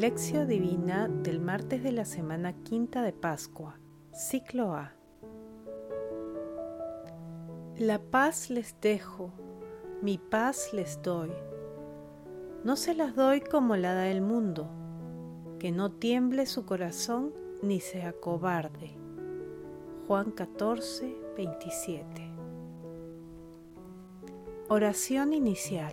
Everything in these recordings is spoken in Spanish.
Lección Divina del martes de la semana quinta de Pascua, ciclo A. La paz les dejo, mi paz les doy. No se las doy como la da el mundo, que no tiemble su corazón ni sea cobarde. Juan 14, 27. Oración inicial.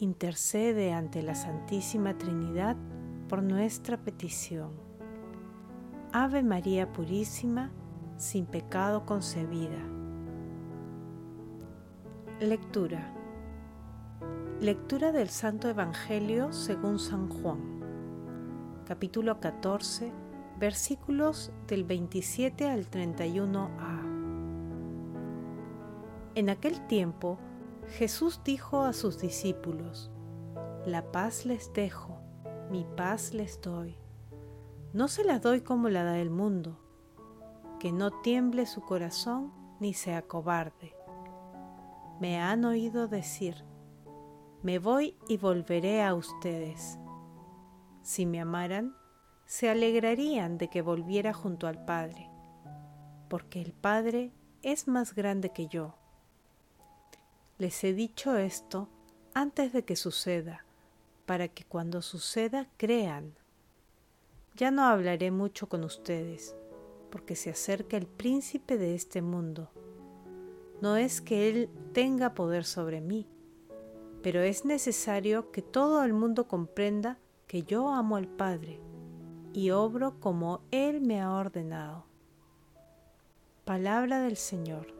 intercede ante la Santísima Trinidad por nuestra petición. Ave María Purísima, sin pecado concebida. Lectura. Lectura del Santo Evangelio según San Juan, capítulo 14, versículos del 27 al 31a. En aquel tiempo, Jesús dijo a sus discípulos, La paz les dejo, mi paz les doy. No se la doy como la da el mundo, que no tiemble su corazón ni sea cobarde. Me han oído decir, me voy y volveré a ustedes. Si me amaran, se alegrarían de que volviera junto al Padre, porque el Padre es más grande que yo les he dicho esto antes de que suceda, para que cuando suceda crean. Ya no hablaré mucho con ustedes, porque se acerca el príncipe de este mundo. No es que él tenga poder sobre mí, pero es necesario que todo el mundo comprenda que yo amo al Padre y obro como Él me ha ordenado. Palabra del Señor.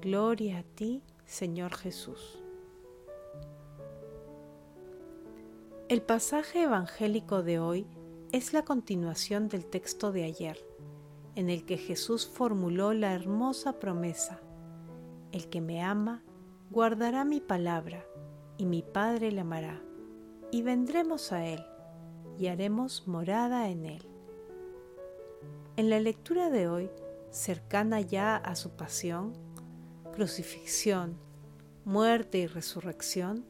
Gloria a ti, Señor Jesús. El pasaje evangélico de hoy es la continuación del texto de ayer, en el que Jesús formuló la hermosa promesa, el que me ama, guardará mi palabra, y mi Padre le amará, y vendremos a Él, y haremos morada en Él. En la lectura de hoy, cercana ya a su pasión, crucifixión, muerte y resurrección,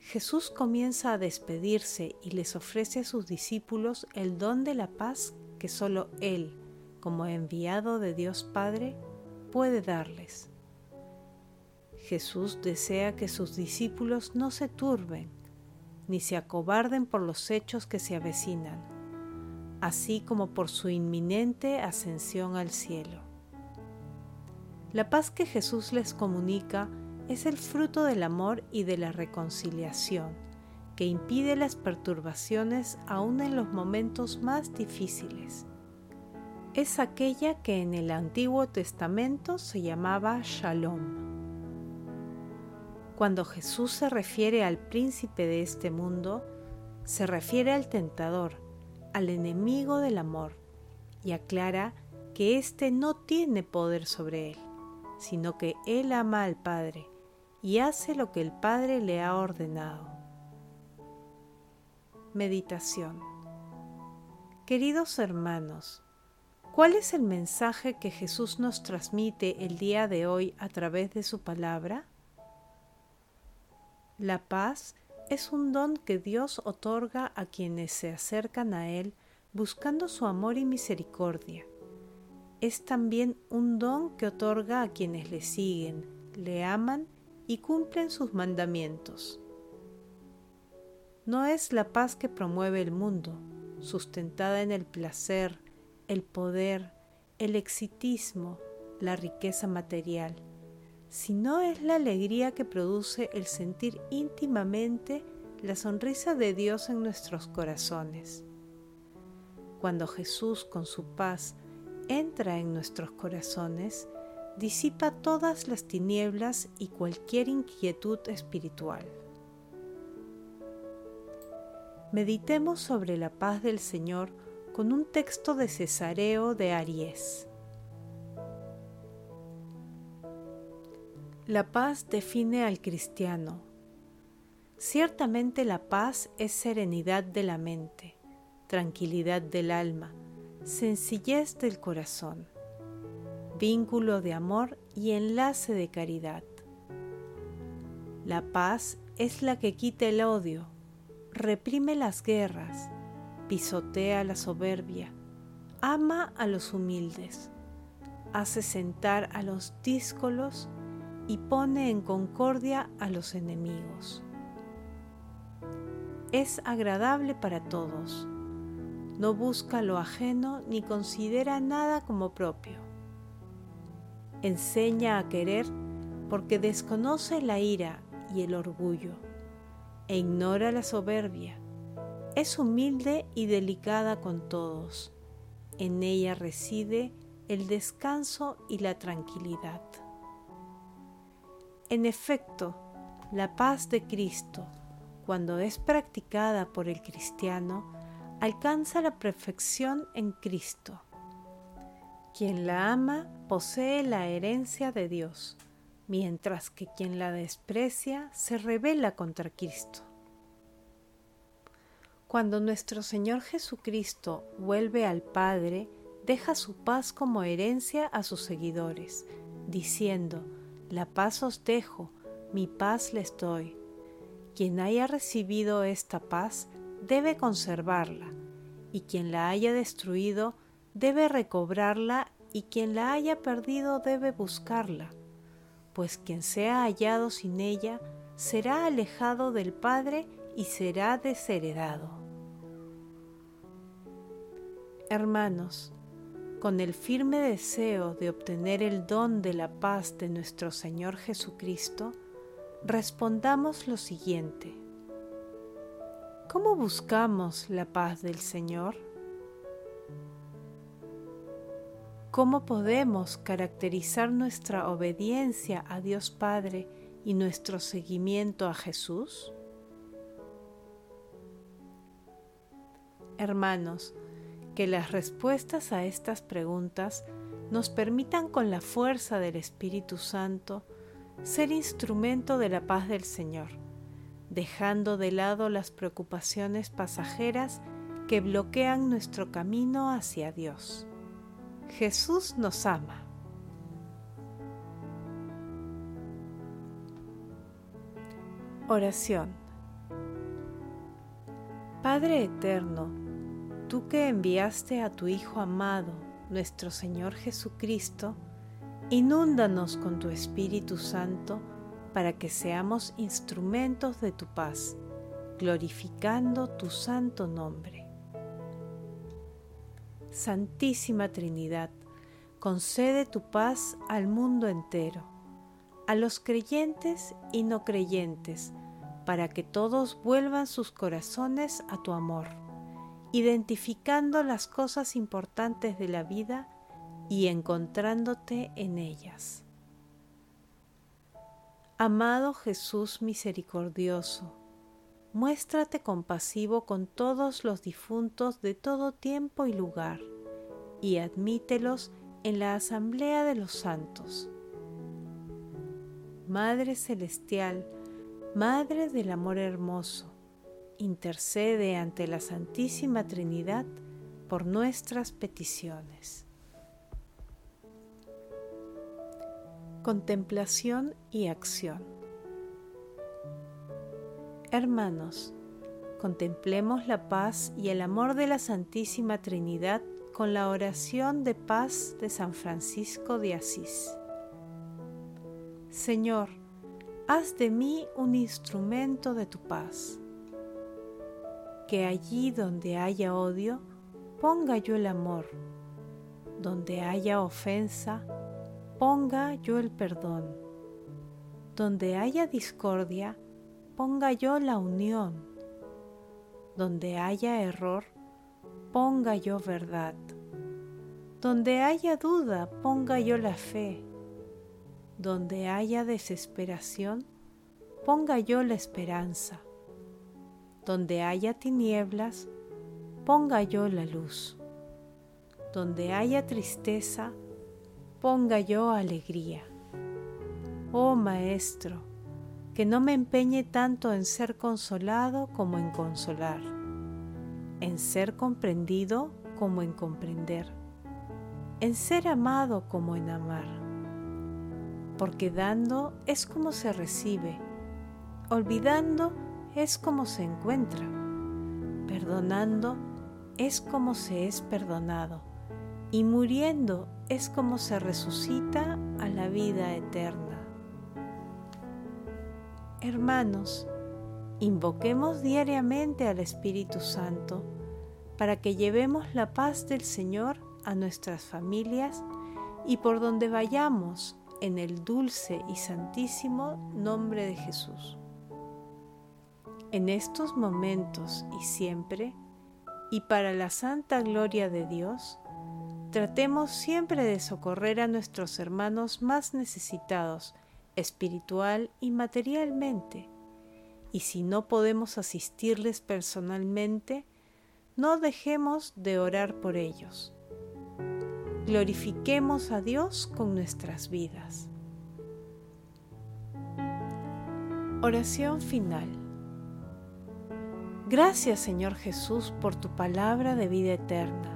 Jesús comienza a despedirse y les ofrece a sus discípulos el don de la paz que solo Él, como enviado de Dios Padre, puede darles. Jesús desea que sus discípulos no se turben, ni se acobarden por los hechos que se avecinan, así como por su inminente ascensión al cielo. La paz que Jesús les comunica es el fruto del amor y de la reconciliación, que impide las perturbaciones aún en los momentos más difíciles. Es aquella que en el Antiguo Testamento se llamaba Shalom. Cuando Jesús se refiere al príncipe de este mundo, se refiere al tentador, al enemigo del amor, y aclara que éste no tiene poder sobre él sino que Él ama al Padre y hace lo que el Padre le ha ordenado. Meditación Queridos hermanos, ¿cuál es el mensaje que Jesús nos transmite el día de hoy a través de su palabra? La paz es un don que Dios otorga a quienes se acercan a Él buscando su amor y misericordia es también un don que otorga a quienes le siguen, le aman y cumplen sus mandamientos. No es la paz que promueve el mundo, sustentada en el placer, el poder, el exitismo, la riqueza material, sino es la alegría que produce el sentir íntimamente la sonrisa de Dios en nuestros corazones. Cuando Jesús con su paz entra en nuestros corazones, disipa todas las tinieblas y cualquier inquietud espiritual. meditemos sobre la paz del Señor con un texto de Cesareo de Aries. La paz define al cristiano. Ciertamente la paz es serenidad de la mente, tranquilidad del alma, sencillez del corazón, vínculo de amor y enlace de caridad. La paz es la que quita el odio, reprime las guerras, pisotea la soberbia, ama a los humildes, hace sentar a los díscolos y pone en concordia a los enemigos. Es agradable para todos, no busca lo ajeno ni considera nada como propio. Enseña a querer porque desconoce la ira y el orgullo e ignora la soberbia. Es humilde y delicada con todos. En ella reside el descanso y la tranquilidad. En efecto, la paz de Cristo, cuando es practicada por el cristiano, alcanza la perfección en Cristo. Quien la ama posee la herencia de Dios, mientras que quien la desprecia se rebela contra Cristo. Cuando nuestro Señor Jesucristo vuelve al Padre, deja su paz como herencia a sus seguidores, diciendo, la paz os dejo, mi paz les doy. Quien haya recibido esta paz debe conservarla, y quien la haya destruido debe recobrarla, y quien la haya perdido debe buscarla, pues quien sea hallado sin ella será alejado del Padre y será desheredado. Hermanos, con el firme deseo de obtener el don de la paz de nuestro Señor Jesucristo, respondamos lo siguiente. ¿Cómo buscamos la paz del Señor? ¿Cómo podemos caracterizar nuestra obediencia a Dios Padre y nuestro seguimiento a Jesús? Hermanos, que las respuestas a estas preguntas nos permitan con la fuerza del Espíritu Santo ser instrumento de la paz del Señor, dejando de lado las preocupaciones pasajeras que bloquean nuestro camino hacia Dios. Jesús nos ama. Oración Padre Eterno, tú que enviaste a tu Hijo amado, nuestro Señor Jesucristo, inúndanos con tu Espíritu Santo para que seamos instrumentos de tu paz, glorificando tu santo nombre. Santísima Trinidad, concede tu paz al mundo entero, a los creyentes y no creyentes, para que todos vuelvan sus corazones a tu amor identificando las cosas importantes de la vida y encontrándote en ellas. Amado Jesús misericordioso, muéstrate compasivo con todos los difuntos de todo tiempo y lugar, y admítelos en la asamblea de los santos. Madre Celestial, Madre del Amor Hermoso, intercede ante la Santísima Trinidad por nuestras peticiones. Contemplación y acción. Hermanos, contemplemos la paz y el amor de la Santísima Trinidad con la oración de paz de San Francisco de Asís. Señor, haz de mí un instrumento de tu paz. Que allí donde haya odio, ponga yo el amor, donde haya ofensa, ponga yo el perdón, donde haya discordia, ponga yo la unión, donde haya error, ponga yo verdad, donde haya duda, ponga yo la fe, donde haya desesperación, ponga yo la esperanza. Donde haya tinieblas, ponga yo la luz. Donde haya tristeza, ponga yo alegría. Oh Maestro, que no me empeñe tanto en ser consolado como en consolar, en ser comprendido como en comprender, en ser amado como en amar. Porque dando es como se recibe, olvidando es como se encuentra, perdonando es como se es perdonado y muriendo es como se resucita a la vida eterna. Hermanos, invoquemos diariamente al Espíritu Santo para que llevemos la paz del Señor a nuestras familias y por donde vayamos en el dulce y santísimo nombre de Jesús. En estos momentos y siempre, y para la santa gloria de Dios, tratemos siempre de socorrer a nuestros hermanos más necesitados, espiritual y materialmente, y si no podemos asistirles personalmente, no dejemos de orar por ellos. Glorifiquemos a Dios con nuestras vidas. Oración final. Gracias Señor Jesús por tu palabra de vida eterna.